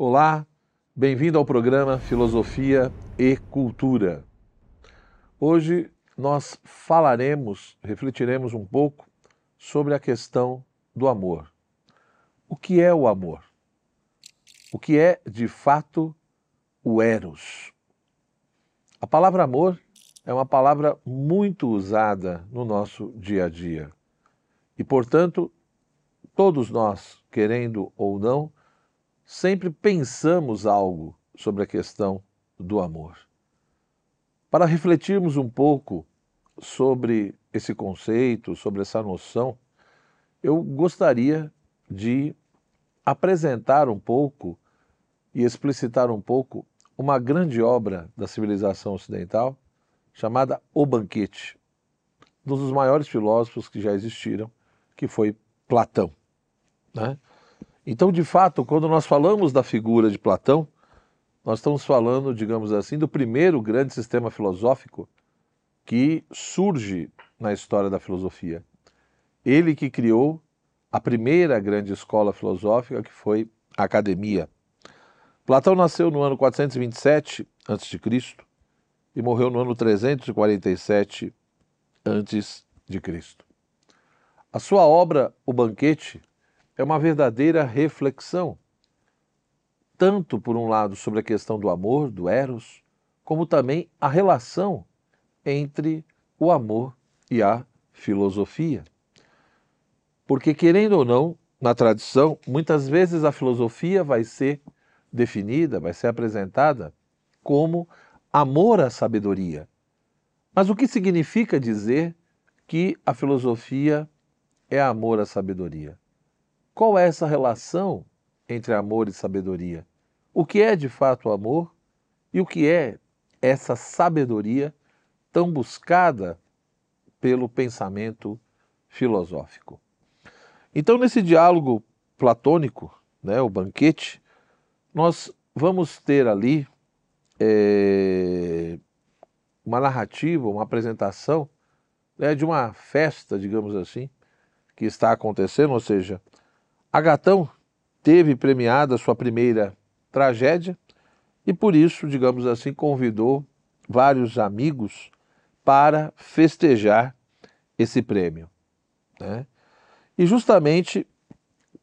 Olá, bem-vindo ao programa Filosofia e Cultura. Hoje nós falaremos, refletiremos um pouco sobre a questão do amor. O que é o amor? O que é, de fato, o Eros? A palavra amor é uma palavra muito usada no nosso dia a dia. E, portanto, todos nós, querendo ou não, sempre pensamos algo sobre a questão do amor. Para refletirmos um pouco sobre esse conceito, sobre essa noção, eu gostaria de apresentar um pouco e explicitar um pouco uma grande obra da civilização ocidental chamada O Banquete, um dos maiores filósofos que já existiram, que foi Platão. Né? Então, de fato, quando nós falamos da figura de Platão, nós estamos falando, digamos assim, do primeiro grande sistema filosófico que surge na história da filosofia. Ele que criou a primeira grande escola filosófica, que foi a academia. Platão nasceu no ano 427 a.C. e morreu no ano 347 a.C. A sua obra, O Banquete, é uma verdadeira reflexão tanto por um lado sobre a questão do amor, do eros, como também a relação entre o amor e a filosofia. Porque, querendo ou não, na tradição, muitas vezes a filosofia vai ser definida, vai ser apresentada como amor à sabedoria. Mas o que significa dizer que a filosofia é amor à sabedoria? Qual é essa relação entre amor e sabedoria? O que é de fato amor e o que é essa sabedoria tão buscada pelo pensamento filosófico? Então, nesse diálogo platônico, né, o banquete, nós vamos ter ali é, uma narrativa, uma apresentação né, de uma festa, digamos assim, que está acontecendo, ou seja, Agatão teve premiada sua primeira tragédia e por isso, digamos assim, convidou vários amigos para festejar esse prêmio. Né? E justamente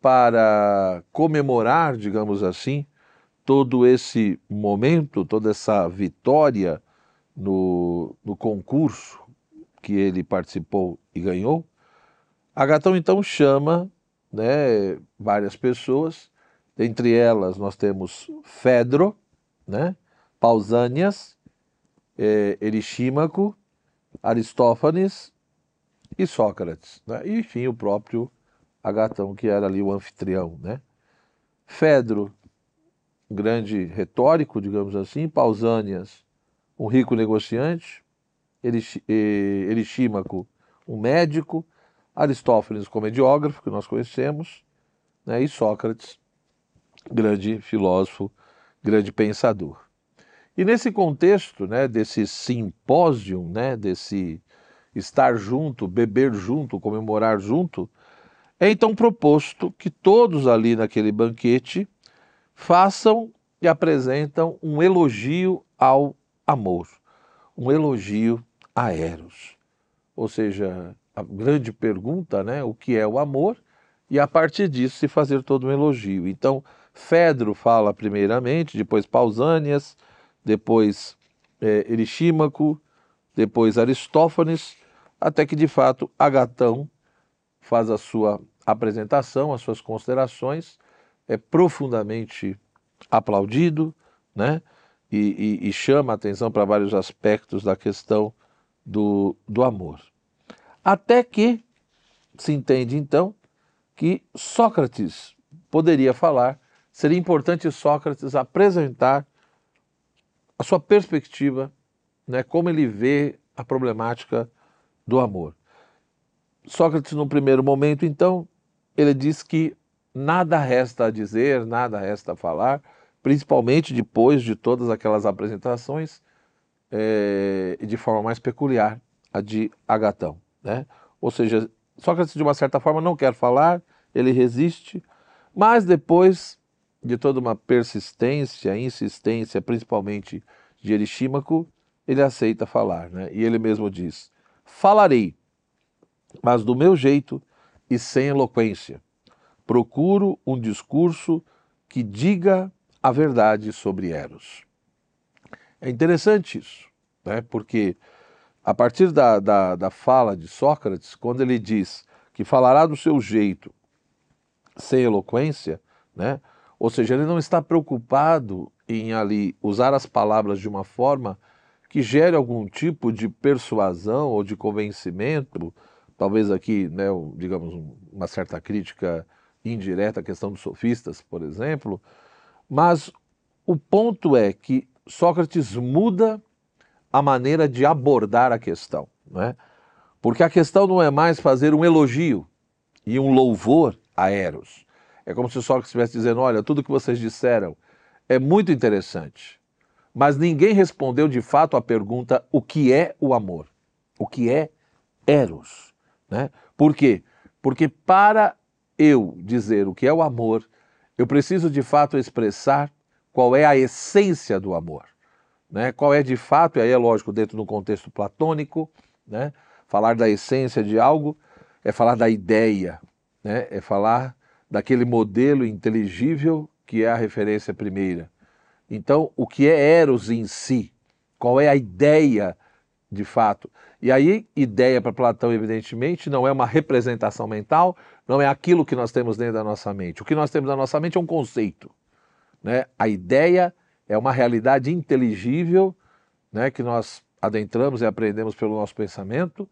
para comemorar, digamos assim, todo esse momento, toda essa vitória no, no concurso que ele participou e ganhou, Agatão então chama né, várias pessoas Dentre elas, nós temos Fedro, né? Pausânias, é, Aristófanes e Sócrates. Né? E, enfim, o próprio Agatão, que era ali o anfitrião. Né? Fedro, grande retórico, digamos assim, Pausânias, um rico negociante, Erixímaco, um médico, Aristófanes, comediógrafo, que nós conhecemos, né? e Sócrates, grande filósofo, grande pensador. E nesse contexto, né, desse simpósio, né, desse estar junto, beber junto, comemorar junto, é então proposto que todos ali naquele banquete façam e apresentam um elogio ao amor, um elogio a Eros. Ou seja, a grande pergunta, né, o que é o amor? E a partir disso se fazer todo um elogio. Então, Fedro fala primeiramente, depois Pausânias, depois é, depois Aristófanes, até que de fato Agatão faz a sua apresentação, as suas considerações, é profundamente aplaudido, né? E, e, e chama a atenção para vários aspectos da questão do, do amor. Até que se entende então que Sócrates poderia falar seria importante Sócrates apresentar a sua perspectiva, né, como ele vê a problemática do amor. Sócrates, no primeiro momento, então, ele diz que nada resta a dizer, nada resta a falar, principalmente depois de todas aquelas apresentações, é, de forma mais peculiar, a de Agatão. Né? Ou seja, Sócrates, de uma certa forma, não quer falar, ele resiste, mas depois de toda uma persistência, insistência, principalmente de Erisímaco, ele aceita falar, né? E ele mesmo diz: Falarei, mas do meu jeito e sem eloquência. Procuro um discurso que diga a verdade sobre Eros. É interessante isso, né? porque a partir da, da, da fala de Sócrates, quando ele diz que falará do seu jeito sem eloquência, né? ou seja, ele não está preocupado em ali usar as palavras de uma forma que gere algum tipo de persuasão ou de convencimento, talvez aqui, né, digamos, uma certa crítica indireta à questão dos sofistas, por exemplo, mas o ponto é que Sócrates muda a maneira de abordar a questão, não é? Porque a questão não é mais fazer um elogio e um louvor a Eros. É como se Sócrates estivesse dizendo: olha, tudo que vocês disseram é muito interessante, mas ninguém respondeu de fato à pergunta: o que é o amor? O que é Eros? Né? Por quê? Porque para eu dizer o que é o amor, eu preciso de fato expressar qual é a essência do amor. Né? Qual é de fato, e aí é lógico, dentro do contexto platônico, né? falar da essência de algo é falar da ideia, né? é falar daquele modelo inteligível que é a referência primeira. Então, o que é Eros em si? Qual é a ideia de fato? E aí, ideia para Platão, evidentemente, não é uma representação mental, não é aquilo que nós temos dentro da nossa mente. O que nós temos na nossa mente é um conceito. Né? A ideia é uma realidade inteligível né, que nós adentramos e aprendemos pelo nosso pensamento,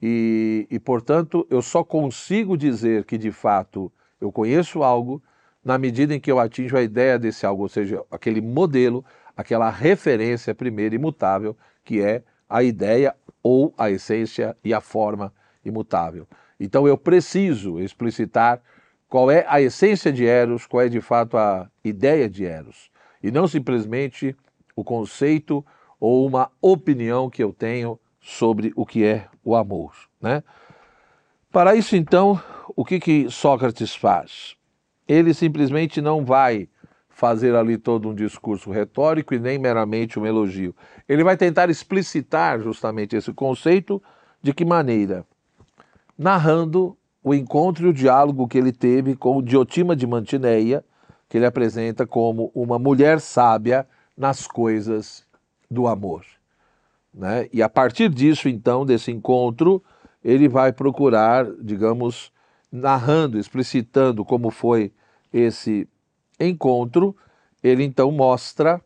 e, e, portanto, eu só consigo dizer que de fato eu conheço algo na medida em que eu atinjo a ideia desse algo, ou seja, aquele modelo, aquela referência primeira imutável, que é a ideia ou a essência e a forma imutável. Então eu preciso explicitar qual é a essência de Eros, qual é de fato a ideia de Eros, e não simplesmente o conceito ou uma opinião que eu tenho sobre o que é o amor. Né? Para isso, então, o que, que Sócrates faz? Ele simplesmente não vai fazer ali todo um discurso retórico e nem meramente um elogio. Ele vai tentar explicitar justamente esse conceito de que maneira? Narrando o encontro e o diálogo que ele teve com Diotima de Mantineia, que ele apresenta como uma mulher sábia nas coisas do amor. Né? E a partir disso, então, desse encontro, ele vai procurar, digamos, narrando, explicitando como foi esse encontro, ele então mostra,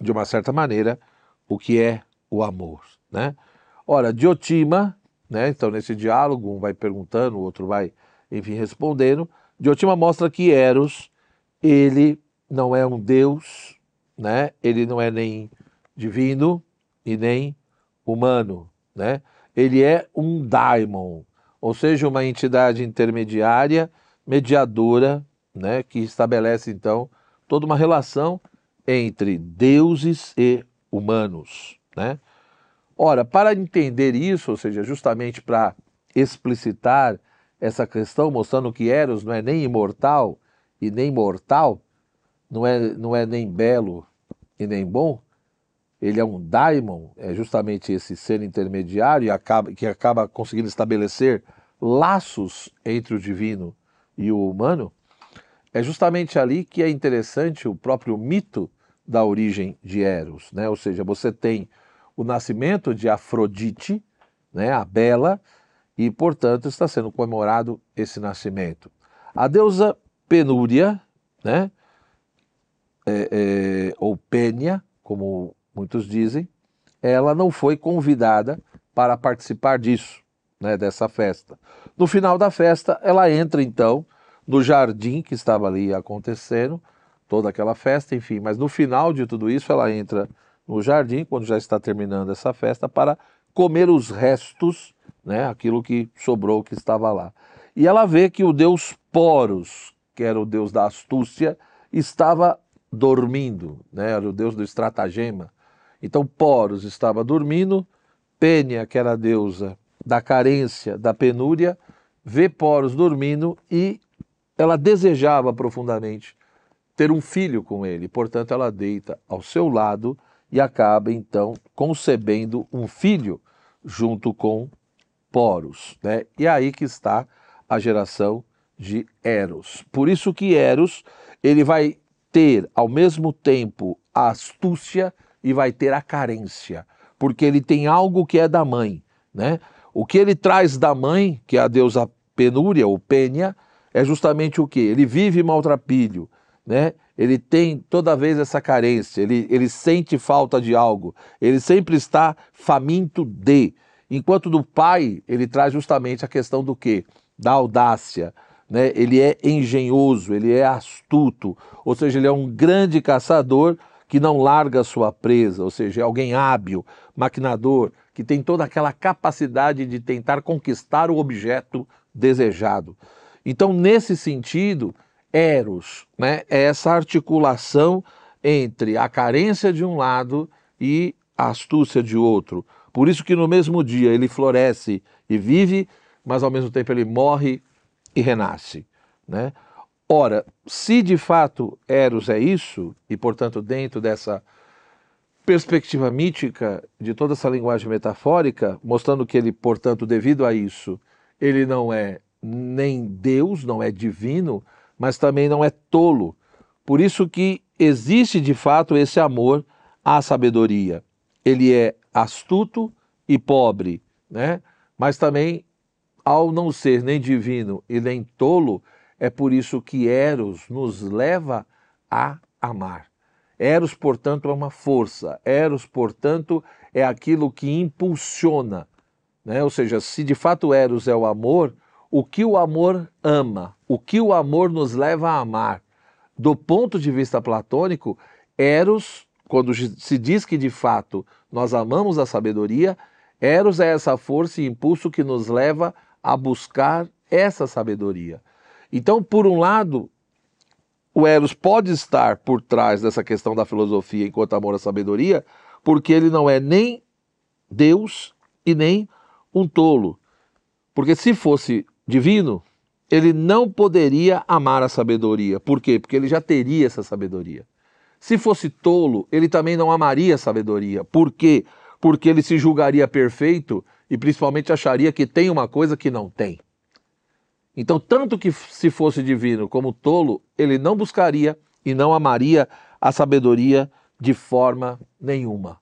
de uma certa maneira, o que é o amor. Né? Ora, Diotima, né, então nesse diálogo, um vai perguntando, o outro vai, enfim, respondendo, Diotima mostra que Eros, ele não é um deus, né? ele não é nem divino e nem humano. Né? Ele é um daimon, ou seja, uma entidade intermediária, mediadora, né, que estabelece então toda uma relação entre deuses e humanos, né? Ora, para entender isso, ou seja, justamente para explicitar essa questão, mostrando que Eros não é nem imortal e nem mortal, não é, não é nem belo e nem bom, ele é um daimon, é justamente esse ser intermediário acaba, que acaba conseguindo estabelecer laços entre o divino e o humano, é justamente ali que é interessante o próprio mito da origem de Eros, né? Ou seja, você tem o nascimento de Afrodite, né, a bela, e portanto está sendo comemorado esse nascimento. A deusa Penúria, né, é, é, ou Pênia, como muitos dizem, ela não foi convidada para participar disso né, dessa festa. No final da festa, ela entra então no jardim que estava ali acontecendo, toda aquela festa, enfim, mas no final de tudo isso, ela entra no jardim, quando já está terminando essa festa, para comer os restos, né, aquilo que sobrou que estava lá. E ela vê que o deus Poros, que era o deus da astúcia, estava dormindo, né, era o deus do estratagema. Então Poros estava dormindo, Pênia, que era a deusa da carência, da penúria, vê Poros dormindo e ela desejava profundamente ter um filho com ele. Portanto, ela deita ao seu lado e acaba então concebendo um filho junto com Poros, né? E é aí que está a geração de Eros. Por isso que Eros, ele vai ter ao mesmo tempo a astúcia e vai ter a carência, porque ele tem algo que é da mãe, né? O que ele traz da mãe, que é a deusa penúria ou pênia, é justamente o que? Ele vive maltrapilho, né? Ele tem toda vez essa carência, ele, ele sente falta de algo, ele sempre está faminto de. Enquanto do pai, ele traz justamente a questão do quê? Da audácia, né? Ele é engenhoso, ele é astuto, ou seja, ele é um grande caçador que não larga sua presa, ou seja, é alguém hábil, maquinador, que tem toda aquela capacidade de tentar conquistar o objeto desejado. Então, nesse sentido, Eros né, é essa articulação entre a carência de um lado e a astúcia de outro. Por isso que no mesmo dia ele floresce e vive, mas ao mesmo tempo ele morre e renasce. Né? Ora, se de fato Eros é isso, e portanto dentro dessa perspectiva mítica de toda essa linguagem metafórica, mostrando que ele, portanto, devido a isso, ele não é nem Deus, não é divino, mas também não é tolo. Por isso que existe de fato esse amor à sabedoria. Ele é astuto e pobre, né? Mas também ao não ser nem divino e nem tolo, é por isso que Eros nos leva a amar. Eros, portanto, é uma força. Eros, portanto, é aquilo que impulsiona. Né? Ou seja, se de fato Eros é o amor, o que o amor ama, o que o amor nos leva a amar. Do ponto de vista platônico, Eros, quando se diz que de fato nós amamos a sabedoria, Eros é essa força e impulso que nos leva a buscar essa sabedoria. Então, por um lado, o Eros pode estar por trás dessa questão da filosofia enquanto amor à sabedoria, porque ele não é nem Deus e nem um tolo. Porque se fosse divino, ele não poderia amar a sabedoria. Por quê? Porque ele já teria essa sabedoria. Se fosse tolo, ele também não amaria a sabedoria. Por quê? Porque ele se julgaria perfeito e principalmente acharia que tem uma coisa que não tem. Então, tanto que se fosse divino como tolo, ele não buscaria e não amaria a sabedoria de forma nenhuma.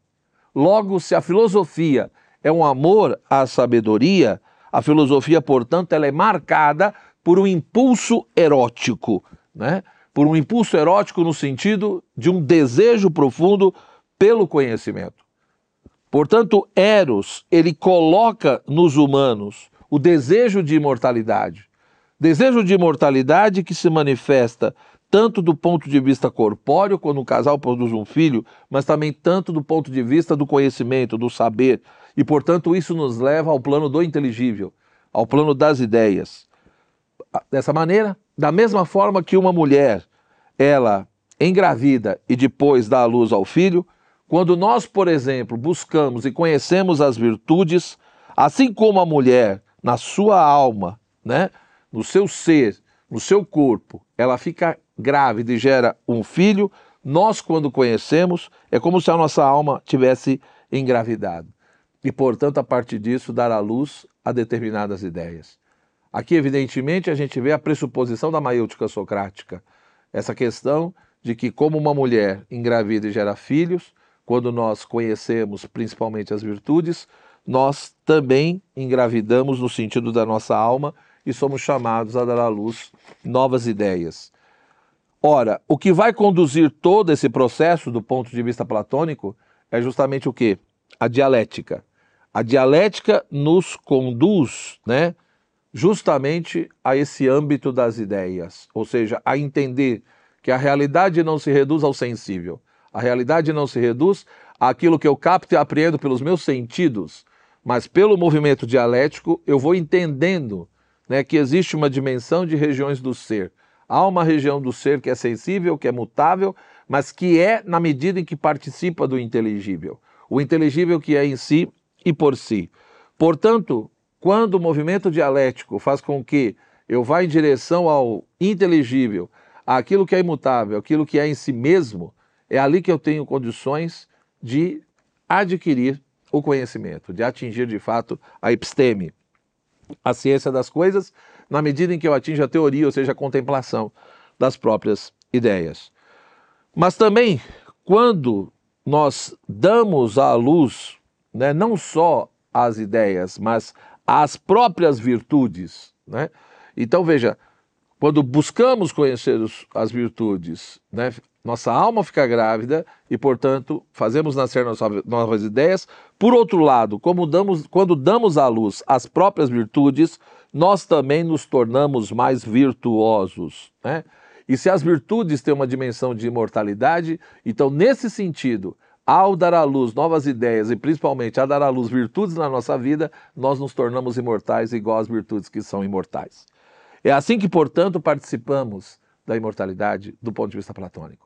Logo, se a filosofia é um amor à sabedoria, a filosofia, portanto, ela é marcada por um impulso erótico, né? por um impulso erótico no sentido de um desejo profundo pelo conhecimento. Portanto, Eros, ele coloca nos humanos o desejo de imortalidade. Desejo de imortalidade que se manifesta tanto do ponto de vista corpóreo, quando um casal produz um filho, mas também tanto do ponto de vista do conhecimento, do saber, e, portanto, isso nos leva ao plano do inteligível, ao plano das ideias. Dessa maneira, da mesma forma que uma mulher, ela engravida e depois dá à luz ao filho, quando nós, por exemplo, buscamos e conhecemos as virtudes, assim como a mulher, na sua alma, né, no seu ser, no seu corpo, ela fica grávida e gera um filho, nós, quando conhecemos, é como se a nossa alma tivesse engravidado e, portanto, a partir disso, dar à luz a determinadas ideias. Aqui, evidentemente, a gente vê a pressuposição da maiútica socrática, essa questão de que, como uma mulher engravida e gera filhos, quando nós conhecemos principalmente as virtudes, nós também engravidamos no sentido da nossa alma e somos chamados a dar à luz novas ideias. Ora, o que vai conduzir todo esse processo do ponto de vista platônico é justamente o que? A dialética. A dialética nos conduz, né, justamente a esse âmbito das ideias, ou seja, a entender que a realidade não se reduz ao sensível. A realidade não se reduz àquilo que eu capto e apreendo pelos meus sentidos, mas pelo movimento dialético eu vou entendendo né, que existe uma dimensão de regiões do ser. Há uma região do ser que é sensível, que é mutável, mas que é na medida em que participa do inteligível. O inteligível que é em si e por si. Portanto, quando o movimento dialético faz com que eu vá em direção ao inteligível, aquilo que é imutável, aquilo que é em si mesmo, é ali que eu tenho condições de adquirir o conhecimento, de atingir de fato a episteme, a ciência das coisas, na medida em que eu atinjo a teoria, ou seja, a contemplação das próprias ideias. Mas também, quando nós damos à luz, né, não só as ideias, mas as próprias virtudes, né? Então veja, quando buscamos conhecer os, as virtudes, né, nossa alma fica grávida e, portanto, fazemos nascer nossas novas ideias. Por outro lado, damos, quando damos à luz as próprias virtudes, nós também nos tornamos mais virtuosos. Né? E se as virtudes têm uma dimensão de imortalidade, então, nesse sentido, ao dar à luz novas ideias e principalmente a dar à luz virtudes na nossa vida, nós nos tornamos imortais igual às virtudes que são imortais. É assim que, portanto, participamos da imortalidade do ponto de vista platônico.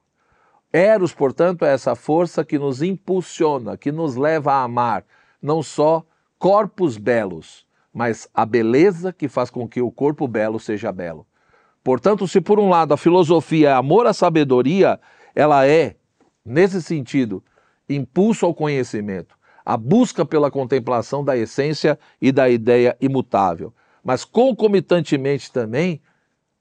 Eros, portanto, é essa força que nos impulsiona, que nos leva a amar não só corpos belos, mas a beleza que faz com que o corpo belo seja belo. Portanto, se por um lado a filosofia é amor à sabedoria, ela é, nesse sentido, impulso ao conhecimento, a busca pela contemplação da essência e da ideia imutável. Mas concomitantemente também,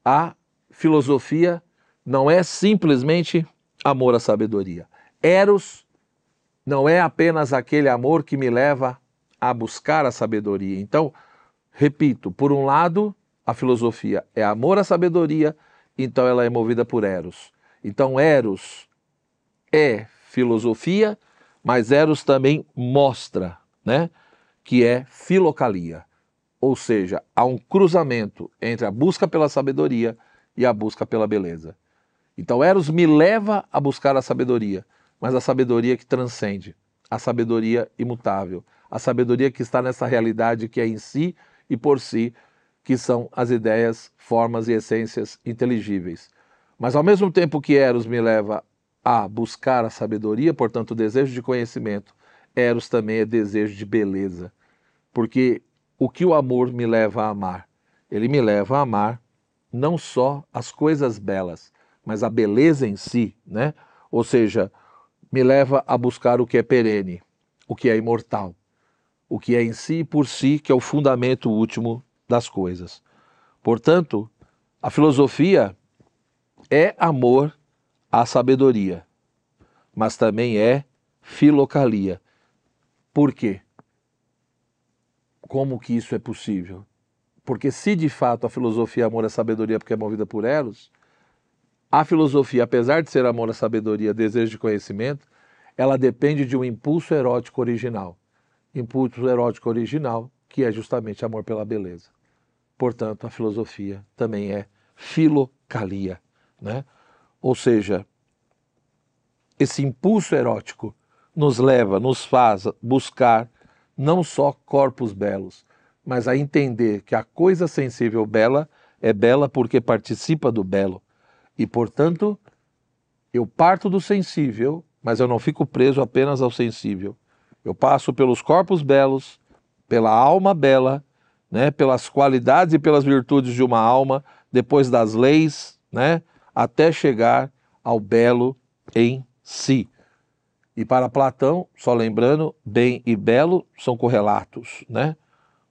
a filosofia não é simplesmente amor à sabedoria. Eros não é apenas aquele amor que me leva a buscar a sabedoria. Então, repito, por um lado, a filosofia é amor à sabedoria, então ela é movida por Eros. Então, Eros é filosofia, mas Eros também mostra, né, que é filocalia. Ou seja, há um cruzamento entre a busca pela sabedoria e a busca pela beleza. Então, Eros me leva a buscar a sabedoria, mas a sabedoria que transcende, a sabedoria imutável, a sabedoria que está nessa realidade que é em si e por si, que são as ideias, formas e essências inteligíveis. Mas ao mesmo tempo que Eros me leva a buscar a sabedoria, portanto, o desejo de conhecimento, Eros também é desejo de beleza. Porque o que o amor me leva a amar? Ele me leva a amar não só as coisas belas, mas a beleza em si, né? Ou seja, me leva a buscar o que é perene, o que é imortal, o que é em si e por si, que é o fundamento último das coisas. Portanto, a filosofia é amor à sabedoria, mas também é filocalia. Por quê? Como que isso é possível? Porque se de fato a filosofia é amor à sabedoria porque é movida por Eros, a filosofia, apesar de ser amor à sabedoria, desejo de conhecimento, ela depende de um impulso erótico original. Impulso erótico original, que é justamente amor pela beleza. Portanto, a filosofia também é filocalia, né? Ou seja, esse impulso erótico nos leva, nos faz buscar não só corpos belos, mas a entender que a coisa sensível bela é bela porque participa do belo e, portanto, eu parto do sensível, mas eu não fico preso apenas ao sensível. Eu passo pelos corpos belos, pela alma bela, né, pelas qualidades e pelas virtudes de uma alma, depois das leis, né, até chegar ao belo em si. E para Platão, só lembrando, bem e belo são correlatos, né?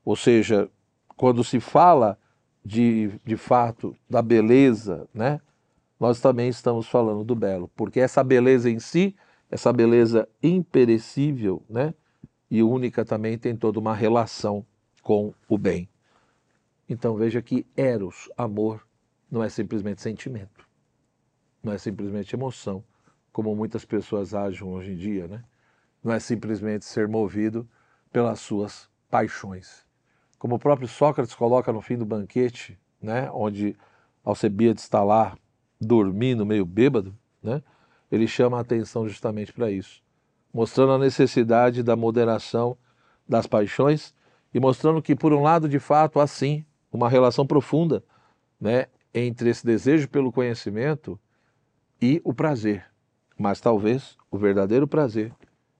Ou seja, quando se fala de, de fato da beleza, né, nós também estamos falando do belo, porque essa beleza em si, essa beleza imperecível, né, e única também tem toda uma relação com o bem. Então veja que eros, amor, não é simplesmente sentimento, não é simplesmente emoção, como muitas pessoas agem hoje em dia, né? Não é simplesmente ser movido pelas suas paixões. Como o próprio Sócrates coloca no fim do banquete, né, onde Alcebiades está lá dormindo, meio bêbado, né? ele chama a atenção justamente para isso, mostrando a necessidade da moderação das paixões e mostrando que, por um lado, de fato, há sim uma relação profunda né, entre esse desejo pelo conhecimento e o prazer. Mas talvez o verdadeiro prazer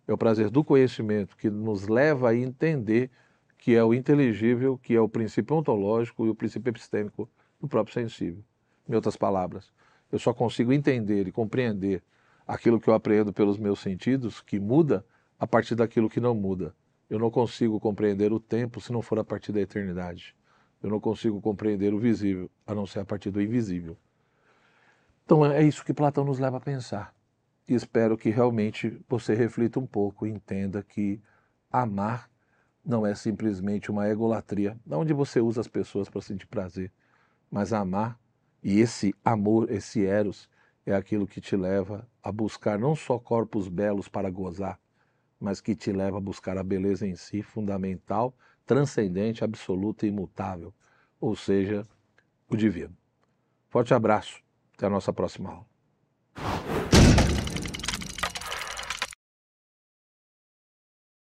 é o prazer do conhecimento que nos leva a entender que é o inteligível, que é o princípio ontológico e o princípio epistêmico do próprio sensível. Em outras palavras, eu só consigo entender e compreender aquilo que eu apreendo pelos meus sentidos, que muda, a partir daquilo que não muda. Eu não consigo compreender o tempo se não for a partir da eternidade. Eu não consigo compreender o visível, a não ser a partir do invisível. Então é isso que Platão nos leva a pensar. E espero que realmente você reflita um pouco e entenda que amar não é simplesmente uma egolatria, onde você usa as pessoas para sentir prazer, mas amar e esse amor, esse eros, é aquilo que te leva a buscar não só corpos belos para gozar, mas que te leva a buscar a beleza em si, fundamental, transcendente, absoluta e imutável, ou seja, o divino. Forte abraço, até a nossa próxima aula.